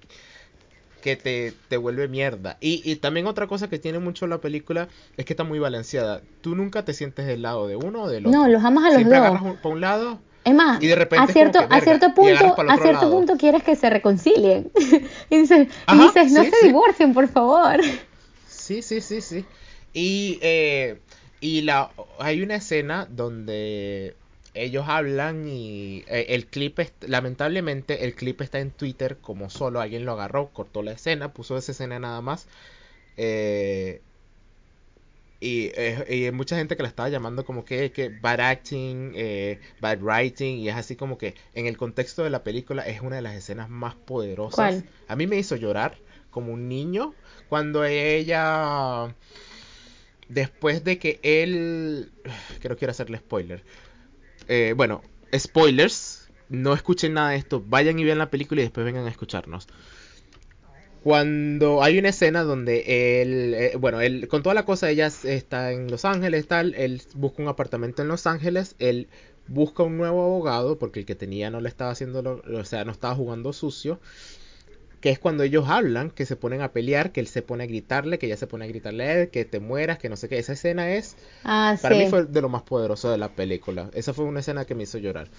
que te, te vuelve mierda. Y, y también otra cosa que tiene mucho la película es que está muy balanceada. Tú nunca te sientes del lado de uno o del otro. No, los amas a los Siempre dos. agarras un, por un lado. Es más, Y de repente a cierto, a cierto punto, a cierto lado. punto quieres que se reconcilien. y dices, Ajá, dices, no sí, se sí. divorcien, por favor. Sí, sí, sí, sí. Y, eh, y la, hay una escena donde ellos hablan y eh, el clip, es- lamentablemente el clip está en Twitter como solo, alguien lo agarró, cortó la escena, puso esa escena nada más. Eh, y, eh, y hay mucha gente que la estaba llamando como que, que bad acting, eh, bad writing, y es así como que en el contexto de la película es una de las escenas más poderosas. ¿Cuál? A mí me hizo llorar como un niño cuando ella, después de que él, que no quiero hacerle spoiler, eh, bueno, spoilers, no escuchen nada de esto, vayan y vean la película y después vengan a escucharnos. Cuando hay una escena donde él, eh, bueno, él, con toda la cosa, ella está en Los Ángeles, tal, él busca un apartamento en Los Ángeles, él busca un nuevo abogado, porque el que tenía no le estaba haciendo, lo- o sea, no estaba jugando sucio, que es cuando ellos hablan, que se ponen a pelear, que él se pone a gritarle, que ella se pone a gritarle a él, que te mueras, que no sé qué, esa escena es, Ah, para sí. mí fue de lo más poderoso de la película, esa fue una escena que me hizo llorar.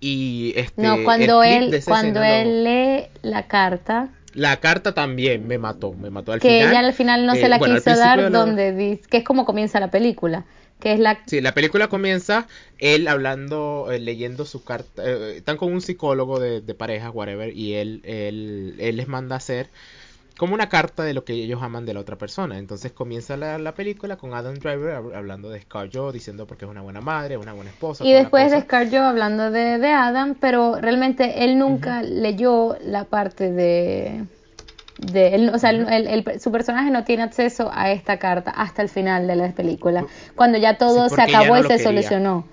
Y este, No, cuando él, cuando él lee la carta, la carta también me mató, me mató al que final. ella al final no eh, se la bueno, al quiso dar, de la- donde dice, que es como comienza la película, que es la Sí, la película comienza él hablando, eh, leyendo su carta. eh, están con un psicólogo de, de pareja, whatever, y él, él, él les manda a hacer como una carta de lo que ellos aman de la otra persona. Entonces comienza la, la película con Adam Driver hab- hablando de Scarjo, diciendo porque es una buena madre, una buena esposa. Y después de. Scarjo hablando de, de Adam, pero realmente él nunca leyó la parte de... de él, o sea, él- él- su personaje no tiene acceso a esta carta hasta el final de la película, cuando ya todo Sí, se acabó no y se quería. solucionó.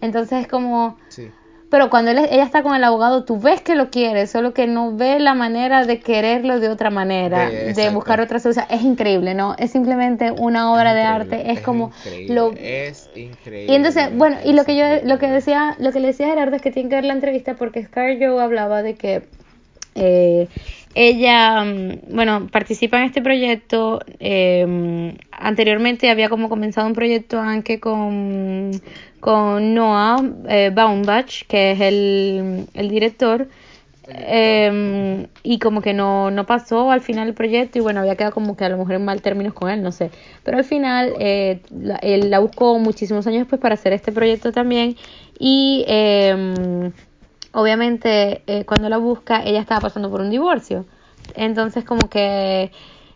Entonces es como... Sí. Pero cuando él- ella está con el abogado, tú ves que lo quiere, solo que no ve la manera de quererlo de otra manera, De- buscar otra solución. Es increíble, ¿no? Es simplemente una obra de arte, es, como increíble, lo... Es increíble. Y entonces, bueno, y lo que yo, lo que decía, lo que le decía a Gerardo es que tiene que ver la entrevista porque Scarjo hablaba de que eh, ella, mm, bueno, participa en este proyecto. eh, anteriormente había como comenzado un proyecto aunque con, con Noah eh, Baumbach, que es el, el director. eh, y como que no, no pasó al final el proyecto y bueno, había quedado como que a lo mejor en mal términos con él, no sé. Pero al final eh, la- él la buscó muchísimos años después para hacer este proyecto también y eh, obviamente eh, cuando la busca ella estaba pasando por un divorcio. Entonces como que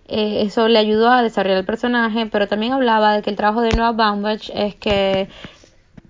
eso le ayudó a desarrollar el personaje, pero también hablaba de que el trabajo de Noah Baumbach es que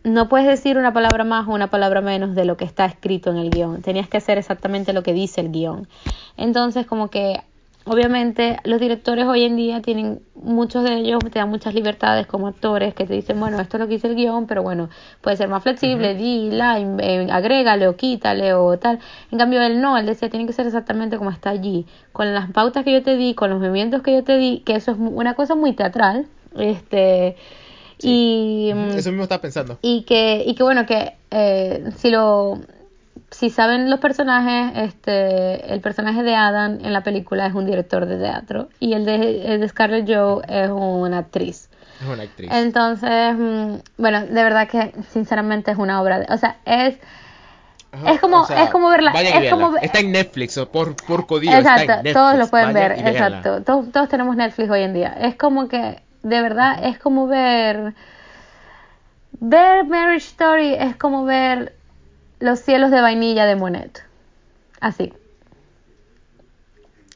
no puedes decir una palabra más o una palabra menos de lo que está escrito en el guion. Tenías que hacer exactamente lo que dice el guion. Entonces, como que obviamente los directores hoy en día tienen, muchos de ellos te dan muchas libertades como actores que te dicen, bueno, esto es lo que dice el guion, pero bueno, puede ser más flexible, dila, in- eh, agrégale o quítale o tal. En cambio, él no, él decía, tiene que ser exactamente como está allí, con las pautas que yo te di, con los movimientos que yo te di, que eso es una cosa muy teatral. Este, y mm, Eso mismo estaba pensando. y que y que bueno que eh, si lo si saben los personajes este el personaje de Adam en la película es un director de teatro y el de, el de Scarlett Joe es una actriz Es una actriz. entonces mm, bueno de verdad que sinceramente es una obra de, o sea es Ajá, es como- es como verla- es como Está en Netflix, o por, por codillo, está en exacto Netflix. todos lo pueden ver exacto todos, todos tenemos Netflix hoy en día es como que de verdad es como ver ver Marriage Story es como ver los cielos de vainilla de Monet así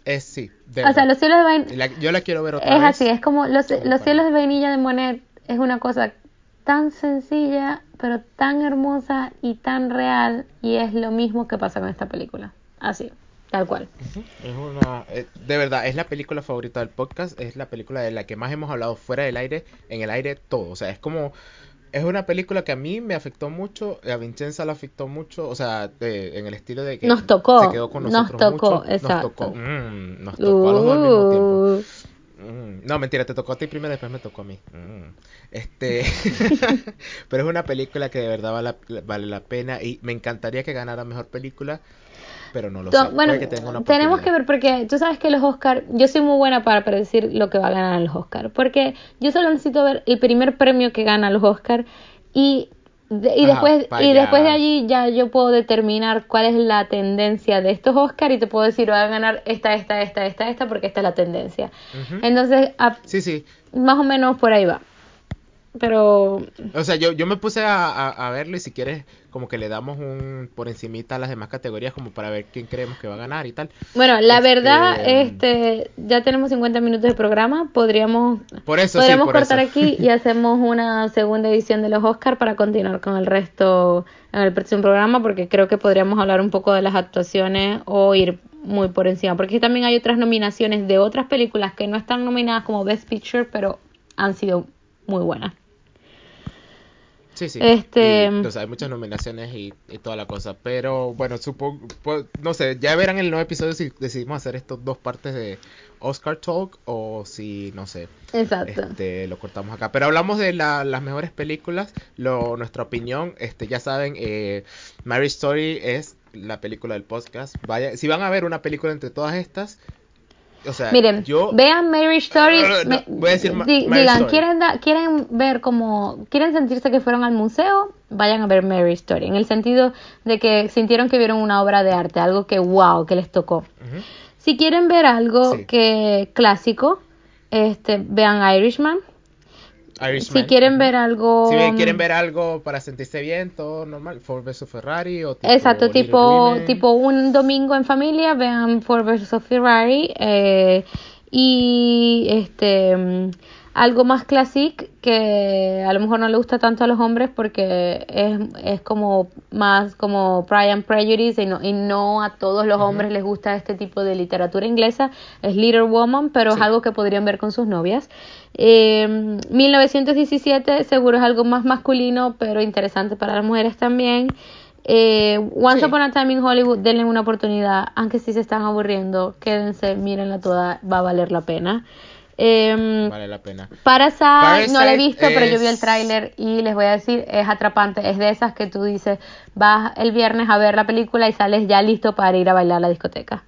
Es sí. de o sea los cielos de vainilla La- yo la quiero ver otra es vez. así es como los, Como los cielos de vainilla de Monet es una cosa tan sencilla, pero tan hermosa y tan real, y es lo mismo que pasa con esta película. Así, tal cual. Es una, eh, de verdad, es la película favorita del podcast, es la película de la que más hemos hablado fuera del aire, en el aire todo, o sea, es como es una película que a mí me afectó mucho, a Vincenza la afectó mucho, o sea, en el estilo de que nos tocó, se quedó con nosotros nos tocó, mucho, exacto. nos tocó, mm, nos tocó a los dos al mismo tiempo. Mm, no, mentira, te tocó a ti primero, después me tocó a mí. Mm. Este, pero es una película que de verdad vale, la- vale la pena y me encantaría que ganara mejor película, pero no lo sé. Bueno, que tenemos que ver porque tú sabes que los Oscar, yo soy muy buena para predecir lo que va a ganar los Oscar, porque yo solo necesito ver el primer premio que gana los Oscar y de- y Ajá, después y después de allí ya yo puedo determinar cuál es la tendencia de estos Oscar y te puedo decir va a ganar esta esta esta esta esta porque esta es la tendencia. Entonces, a- Sí, sí. más o menos por ahí va. Pero O sea, yo, yo me puse a, a, a verlo y si quieres como que le damos un por encimita a las demás categorías como para ver quién creemos que va a ganar y tal. Bueno, la Este, verdad, este, ya tenemos 50 minutos de programa, podríamos, Por eso, podríamos sí, por cortar eso. aquí y hacemos una segunda edición de los Oscar para continuar con el resto en el próximo programa, porque creo que podríamos hablar un poco de las actuaciones o ir muy por encima, porque también hay otras nominaciones de otras películas que no están nominadas como Best Picture, pero han sido muy buenas. Sí, sí. Este- Y, o sea, hay muchas nominaciones y, y toda la cosa. Pero bueno, supongo, pues, no sé, ya verán el nuevo episodio si decidimos hacer estos dos partes de Oscar Talk o si, no sé, Exacto. este, lo cortamos acá. Pero hablamos de la- las mejores películas, lo, nuestra opinión, este, ya saben, eh, Mary Story es la película del podcast. Vaya, si van a ver una película entre todas estas, o sea, Miren, yo... vean Mary no, me- voy a decir di- Mary digan, Story. ¿quieren, da- ¿quieren ver como, quieren sentirse que fueron al museo? Vayan a ver Mary Story. En el sentido de que sintieron que vieron una obra de arte, algo que wow, que les tocó. Si quieren ver algo Sí. que clásico, este, vean Irishman. Irishman. Si quieren ver algo. Si ve- quieren ver algo para sentirse bien, todo normal, Ford vs Ferrari o tipo Exacto, tipo, Women. tipo un domingo en familia, vean Ford vs Ferrari eh, y este mm, algo más clásico que a lo mejor no le gusta tanto a los hombres porque es, es como más como Pride and Prejudice y no, y no a todos los hombres les gusta este tipo de literatura inglesa, es Little Woman, pero es algo que podrían ver con sus novias. Eh, 1917 seguro es algo más masculino, pero interesante para las mujeres también. Eh, Once Sí. Upon a Time in Hollywood, denle una oportunidad, aunque si se están aburriendo, quédense, mírenla toda, va a valer la pena. Eh, Vale la pena. Parasite, no la he Parasite visto, pero yo vi el tráiler y les voy a decir, es atrapante, es de esas que tú dices, vas el viernes a ver la película y sales ya listo para ir a bailar a la discoteca.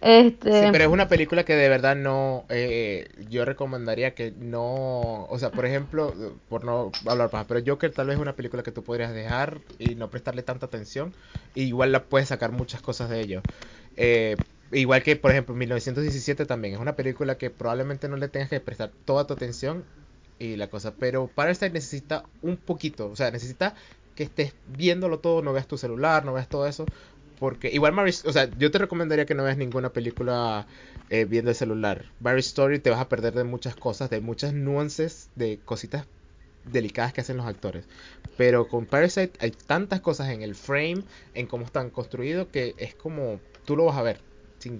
Este, Sí, pero es una película que de verdad no, eh, yo recomendaría que no, o sea, por ejemplo, por no hablar paja, pero Joker tal vez es una película que tú podrías dejar y no prestarle tanta atención, y igual la puedes sacar muchas cosas de ello. Eh, igual que, por ejemplo, 1917 también, es una película que probablemente no le tengas que prestar toda tu atención y la cosa, pero Parasite necesita un poquito, o sea, necesita que estés viéndolo todo, no veas tu celular, no veas todo eso, porque igual Mary, o sea, yo te recomendaría que no veas ninguna película eh, viendo el celular. Mary Story te vas a perder de muchas cosas, de muchas nuances, de cositas delicadas que hacen los actores. Pero con Parasite hay tantas cosas en el frame, en cómo están construidos, que es como tú lo vas a ver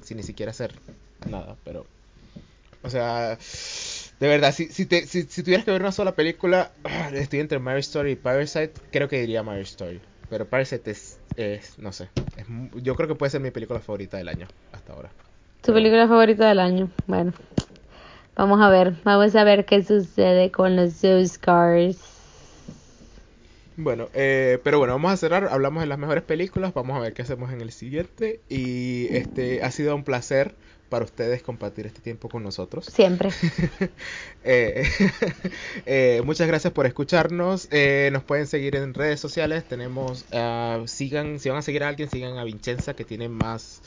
sin, ni siquiera hacer nada. Pero, o sea, de verdad, si, si, te, si, tuvieras que ver una sola película, estoy entre Mary Story y Parasite, creo que diría Mary Story. Pero Parasite es, es no sé, es yo creo que puede ser mi película favorita del año hasta ahora. ¿Tu película favorita del año? Bueno, vamos a ver, vamos a ver qué sucede con los Oscars. Bueno, eh, pero bueno, vamos a cerrar. Hablamos de las mejores películas. Vamos a ver qué hacemos en el siguiente. Y este ha sido un placer para ustedes compartir este tiempo con nosotros. Siempre. Eh, eh, muchas gracias por escucharnos. Eh, nos pueden seguir en redes sociales. Tenemos, ah, sigan, si van a seguir a alguien, sigan a Vincenza que tiene más,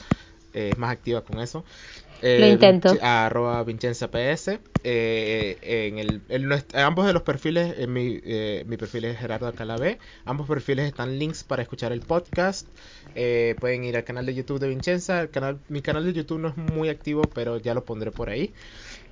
eh, es más activa con eso. Lo intento. Arroba Vincenza PS. Eh, en el, en ambos de los perfiles, en mi, eh, mi perfil es Gerardo Alcalabé. Ambos perfiles están links para escuchar el podcast. Eh, pueden ir al canal de YouTube de Vincenza. El canal, mi canal de YouTube no es muy activo, pero ya lo pondré por ahí.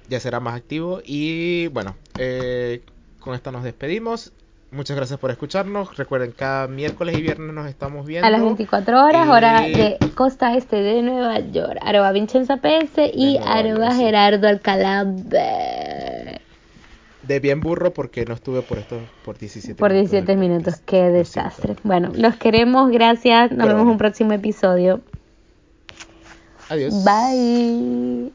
Ya será más activo. Y bueno, eh, con esto nos despedimos. Muchas gracias por escucharnos. Recuerden, cada miércoles y viernes nos estamos viendo. A las 24 horas, Y- hora de costa este de Nueva York. Arroba Vincenza PS y arroba. Gerardo Alcalá. B. De bien burro porque no estuve por estos por 17 Por minutos 17 del minutos. Qué desastre. Bueno, los queremos. Gracias. Nos Pero vemos en bueno. un próximo episodio. Adiós. Bye.